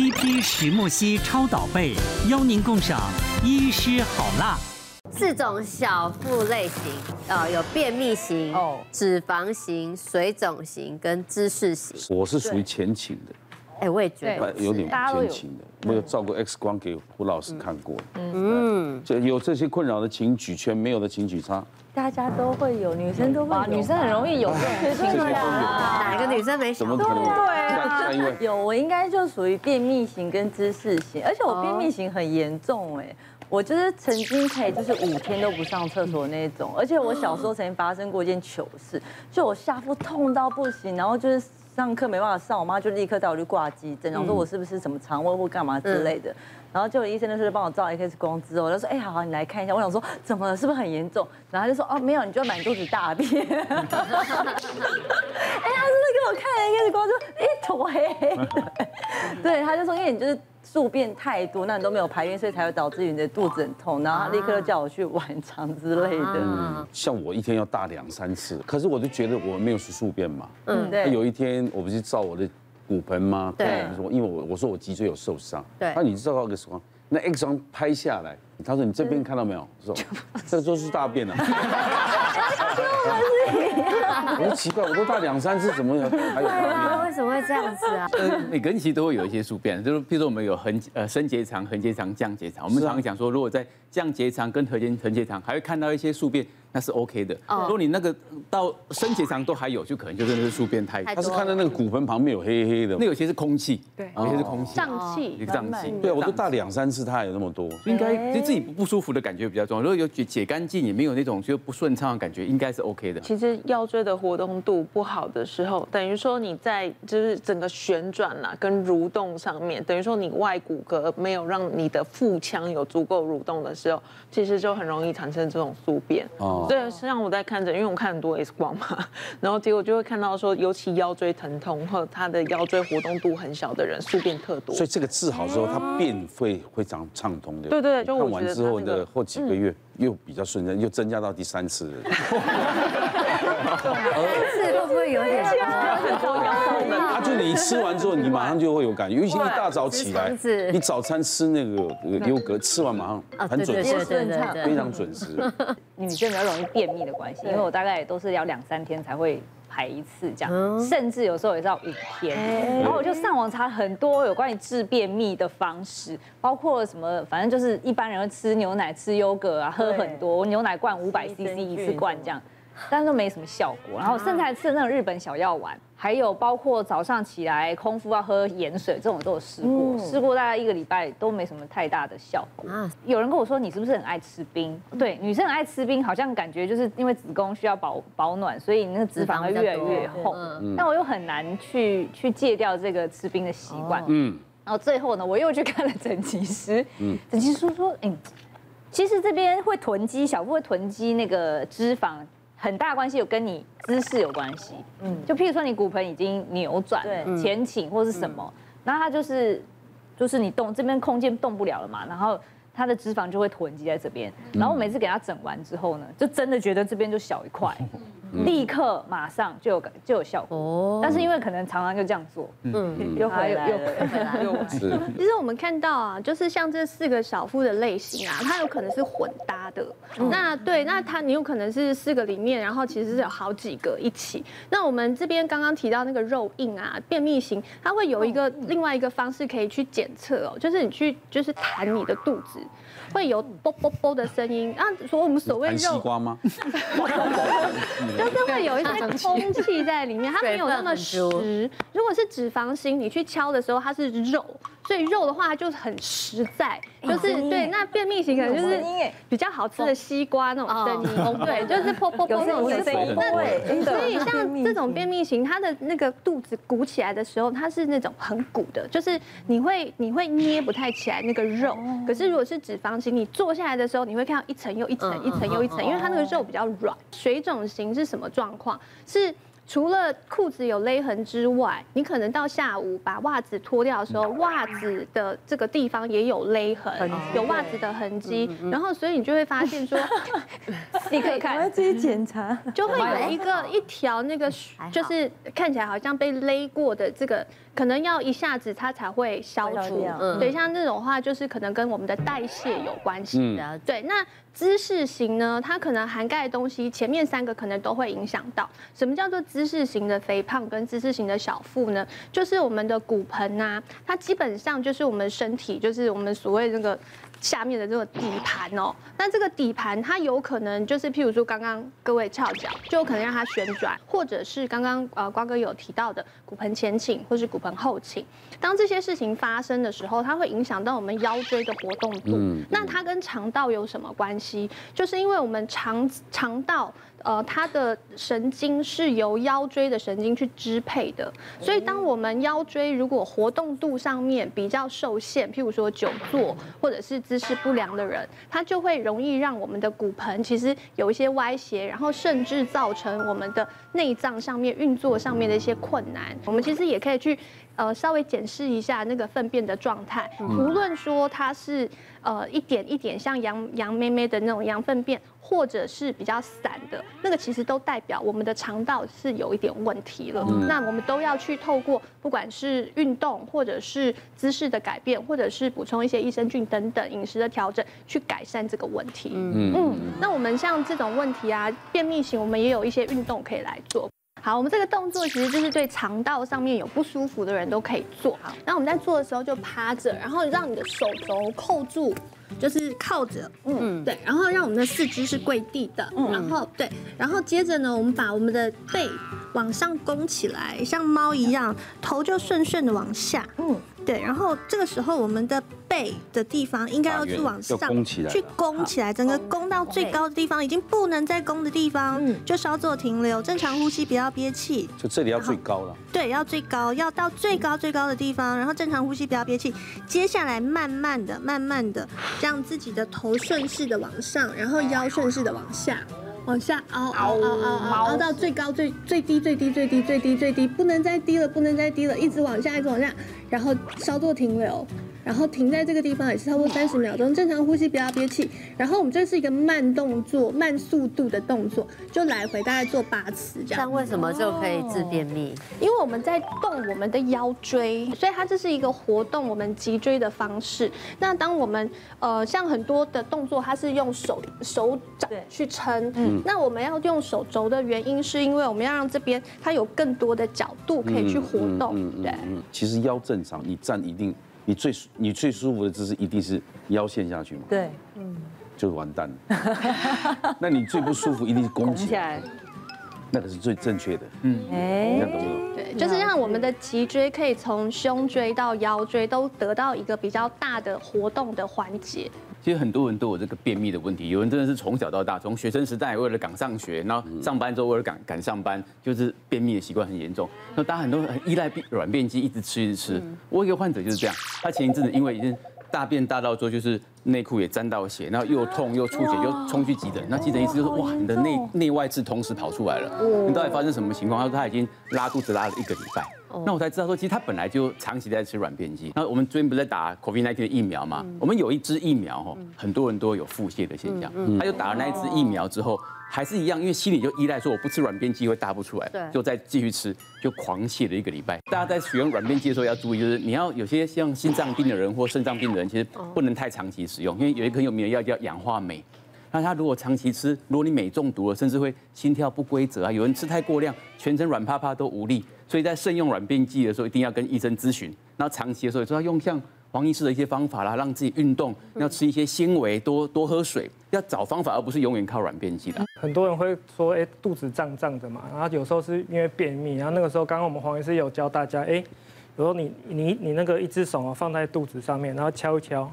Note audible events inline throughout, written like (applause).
TP 石墨烯超导被，邀您共赏医师好辣。四种小腹类型，呃，有便秘型、哦，脂肪型、水肿型跟姿势型。我是属于前倾的。哎，我也觉得有点偏轻的，我有照过 X 光给胡老师看过。嗯，这有这些困扰的，请举拳；没有的，请举叉。大家都会有，女生都会有，女生很容易有。对啊，哪个女生没？怎么可能？对，有，我应该就属于便秘型跟姿势型，而且我便秘型很严重哎，我就是曾经可以就是五天都不上厕所那种，而且我小时候曾经发生过一件糗事，就我下腹痛到不行，然后就是。上课没办法上，我妈就立刻带我去挂急诊，然后说我是不是什么肠胃或干嘛之类的，然后就有医生就是帮我照 X 光之后，他说哎，好好，你来看一下。我想说怎么了，是不是很严重？然后他就说哦没有，你就满肚子大便。(laughs) (laughs) 哎，他我看 X 光，就一坨黑黑的。对，他就说因为你就是。宿便太多，那你都没有排便，所以才会导致你的肚子很痛，然后他立刻就叫我去晚肠之类的。嗯，像我一天要大两三次，可是我就觉得我没有去宿便嘛。嗯，对。有一天我不是照我的骨盆吗？对。因为我我说我脊椎有受伤。对。那你知道个什么？那 X 光拍下来，他说你这边看到没有？说这都是大便啊。(laughs) (laughs) (laughs) 我都奇怪，我都大两三次，怎么 (laughs) 还有？为什么会这样子啊？(laughs) 呃，每个人其实都会有一些宿便，就是譬如说我们有横呃升结肠、横结肠、降结肠。我们常常讲说，如果在降结肠跟横结横结肠还会看到一些宿便。那是 OK 的。如果你那个到升结肠都还有，就可能就真的是宿便太多。他是看到那个骨盆旁边有黑黑的，那有些是空气，对，有些是空气，胀气，一个胀气。对，我都大两三次，他还有那么多，应该就自己不舒服的感觉比较重要。如果有解解干净，也没有那种就不顺畅的感觉，应该是 OK 的。其实腰椎的活动度不好的时候，等于说你在就是整个旋转呐跟蠕动上面，等于说你外骨骼没有让你的腹腔有足够蠕动的时候，其实就很容易产生这种宿便。哦，对，实际上我在。看着，因为我看很多 X 光嘛，然后结果就会看到说，尤其腰椎疼痛或他的腰椎活动度很小的人，宿便特多。所以这个治好之后，他便会非常畅通的。对对，就看完之后的后几个月又比较顺畅，又增加到第三次。(laughs) 是会不会有点很多腰痛的？啊，就你吃完之后，你马上就会有感觉，尤其一大早起来，你早餐吃那个优格，吃完马上很准时，非常准时。女生比较容易便秘的关系，因为我大概也都是要两三天才会排一次这样，甚至有时候也是要五天。然后我就上网查很多有关于治便秘的方式，包括什么，反正就是一般人会吃牛奶、吃优格啊，喝很多牛奶罐五百 CC 一次罐这样。但是都没什么效果，然后甚至还吃那种日本小药丸，还有包括早上起来空腹要喝盐水这种都有试过，试过大概一个礼拜都没什么太大的效果。有人跟我说，你是不是很爱吃冰？对，女生很爱吃冰，好像感觉就是因为子宫需要保保暖，所以那个脂肪会越来越厚。但我又很难去去戒掉这个吃冰的习惯。嗯，然后最后呢，我又去看了整脊师。嗯，整脊师说说，哎，其实这边会囤积，小腹会囤积那个脂肪。很大关系有跟你姿势有关系，嗯，就譬如说你骨盆已经扭转，前倾或是什么，那它就是，就是你动这边空间动不了了嘛，然后它的脂肪就会囤积在这边，然后我每次给它整完之后呢，就真的觉得这边就小一块。(laughs) 立刻马上就有就有效果哦，但是因为可能常常就这样做，嗯，又回来又回来。(laughs) 其实我们看到啊，就是像这四个小腹的类型啊，它有可能是混搭的。那对，那它你有可能是四个里面，然后其实是有好几个一起。那我们这边刚刚提到那个肉印啊，便秘型，它会有一个另外一个方式可以去检测哦，就是你去就是弹你的肚子，会有啵啵啵的声音。啊，说我们所谓肉西瓜吗？(laughs) (laughs) 就是会有一些 (laughs) 空气在里面，它没有那么实。如果是脂肪型，你去敲的时候，它是肉，所以肉的话它就很实在，就是对。那便秘型可能就是比较好吃的西瓜那种声音，对，就是噗噗噗那种声音。那所以像这种便秘型，它的那个肚子鼓起来的时候，它是那种很鼓的，就是你会你会捏不太起来那个肉。可是如果是脂肪型，你坐下来的时候，你会看到一层又一层，一层又一层，因为它那个肉比较软。水肿型是什么状况？是除了裤子有勒痕之外，你可能到下午把袜子脱掉的时候，袜子的这个地方也有勒痕，有袜子的痕迹。然后，所以你就会发现说，(laughs) 你可以看，我要自己检查，就会有一个一条那个，就是看起来好像被勒过的这个。可能要一下子它才会消除。嗯，对，像这种话就是可能跟我们的代谢有关系。嗯，对，那。姿势型呢，它可能涵盖的东西，前面三个可能都会影响到。什么叫做姿势型的肥胖跟姿势型的小腹呢？就是我们的骨盆呐、啊，它基本上就是我们身体，就是我们所谓这个。下面的这个底盘哦，那这个底盘它有可能就是，譬如说刚刚各位翘脚，就有可能让它旋转，或者是刚刚呃瓜哥有提到的骨盆前倾或是骨盆后倾。当这些事情发生的时候，它会影响到我们腰椎的活动度。那它跟肠道有什么关系？就是因为我们肠肠道。呃，它的神经是由腰椎的神经去支配的，所以当我们腰椎如果活动度上面比较受限，譬如说久坐或者是姿势不良的人，它就会容易让我们的骨盆其实有一些歪斜，然后甚至造成我们的内脏上面运作上面的一些困难。我们其实也可以去呃稍微检视一下那个粪便的状态，无论说它是呃一点一点像羊羊妹妹的那种羊粪便。或者是比较散的那个，其实都代表我们的肠道是有一点问题了。嗯、那我们都要去透过不管是运动，或者是姿势的改变，或者是补充一些益生菌等等饮食的调整，去改善这个问题。嗯嗯。那我们像这种问题啊，便秘型，我们也有一些运动可以来做。好，我们这个动作其实就是对肠道上面有不舒服的人都可以做。好，那我们在做的时候就趴着，然后让你的手肘扣住。就是靠着，嗯，对，然后让我们的四肢是跪地的，嗯，然后对，然后接着呢，我们把我们的背往上弓起来，像猫一样，头就顺顺的往下，嗯。对，然后这个时候我们的背的地方应该要去往上，去弓起来，整个弓到最高的地方，已经不能再弓的地方，就稍作停留，正常呼吸，不要憋气。就这里要最高了。对，要最高，要到最高最高的地方，然后正常呼吸，不要憋气。接下来慢慢的、慢慢的，让自己的头顺势的往上，然后腰顺势的往下。往下凹凹凹凹凹凹到最高最最低最低最低最低最低，不能再低了，不能再低了，一直往下，一直往下，然后稍作停留。然后停在这个地方也是差不多三十秒钟，正常呼吸，不要憋气。然后我们这是一个慢动作、慢速度的动作，就来回大概做八次这样。像为什么就可以治便秘？因为我们在动我们的腰椎，所以它这是一个活动我们脊椎的方式。那当我们呃像很多的动作，它是用手手掌去撑，嗯，那我们要用手肘的原因，是因为我们要让这边它有更多的角度可以去活动，对。其实腰正常，你站一定。你最你最舒服的姿势一定是腰陷下去嘛？对，嗯，就完蛋了。那你最不舒服一定是弓起来，那个是最正确的。嗯，哎，你看懂吗？对，就是让我们的脊椎可以从胸椎到腰椎都得到一个比较大的活动的环节。其实很多人都有这个便秘的问题，有人真的是从小到大，从学生时代为了赶上学，然后上班之后为了赶赶上班，就是便秘的习惯很严重。那大家很多很依赖软便剂，一直吃一直吃。我有一个患者就是这样，他前一阵子因为已经大便大到说就是内裤也沾到血，然后又痛又出血，又冲去急诊。那急诊医师就说：哇，你的内内外痔同时跑出来了，你到底发生什么情况？他说他已经拉肚子拉了一个礼拜。那我才知道说，其实他本来就长期在吃软便剂。那我们最近不是在打 COVID-19 的疫苗嘛？我们有一支疫苗哈，很多人都有腹泻的现象。他就打了那一支疫苗之后，还是一样，因为心里就依赖说我不吃软便剂会大不出来，就再继续吃，就狂泻了一个礼拜。大家在使用软便剂的时候要注意，就是你要有些像心脏病的人或肾脏病的人，其实不能太长期使用，因为有一个很有名的药叫氧化镁。那他如果长期吃，如果你镁中毒了，甚至会心跳不规则啊，有人吃太过量，全身软趴趴都无力。所以在慎用软便剂的时候，一定要跟医生咨询。然后长期的时候，就要用像黄医师的一些方法啦，让自己运动，要吃一些纤维，多多喝水，要找方法，而不是永远靠软便剂的。很多人会说，哎，肚子胀胀的嘛，然后有时候是因为便秘。然后那个时候，刚刚我们黄医师有教大家，哎，有时候你你你那个一只手啊放在肚子上面，然后敲一敲。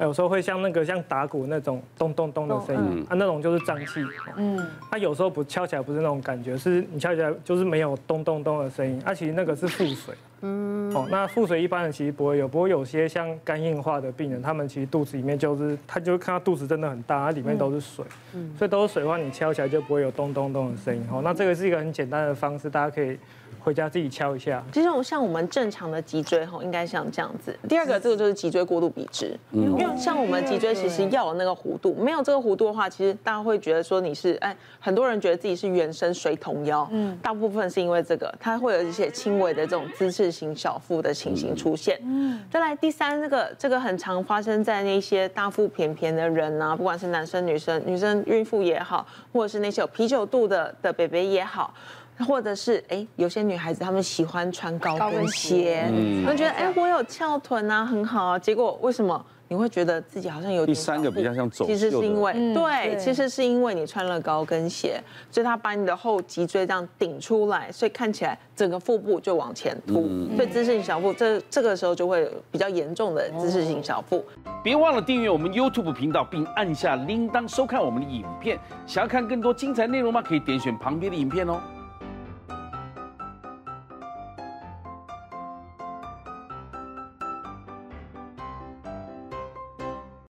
有时候会像那个像打鼓那种咚咚咚的声音，啊，那种就是胀气。嗯，它有时候不敲起来不是那种感觉，是你敲起来就是没有咚咚咚的声音。啊，其实那个是腹水。嗯，哦，那腹水一般人其实不会有，不过有些像肝硬化的病人，他们其实肚子里面就是，他就看到肚子真的很大，它里面都是水。嗯，所以都是水的话，你敲起来就不会有咚咚咚的声音。哦，那这个是一个很简单的方式，大家可以。回家自己敲一下。其实像我们正常的脊椎吼，应该像这样子。第二个，这个就是脊椎过度笔直，因为像我们脊椎其实要有那个弧度，没有这个弧度的话，其实大家会觉得说你是哎，很多人觉得自己是原生水桶腰，嗯，大部分是因为这个，它会有一些轻微的这种姿势型小腹的情形出现。嗯，再来第三，这个这个很常发生在那些大腹便便的人啊，不管是男生女生，女生孕妇也好，或者是那些有啤酒肚的的 baby 也好。或者是哎，有些女孩子她们喜欢穿高跟鞋，她们觉得哎，我有翘臀啊，很好啊。结果为什么你会觉得自己好像有点？第三个比较像走秀。其实是因为对，其实是因为你穿了高跟鞋，所以它把你的后脊椎这样顶出来，所以看起来整个腹部就往前凸，所以姿势性小腹这这个时候就会比较严重的姿势性小腹。别忘了订阅我们 YouTube 频道，并按下铃铛收看我们的影片。想要看更多精彩内容吗？可以点选旁边的影片哦。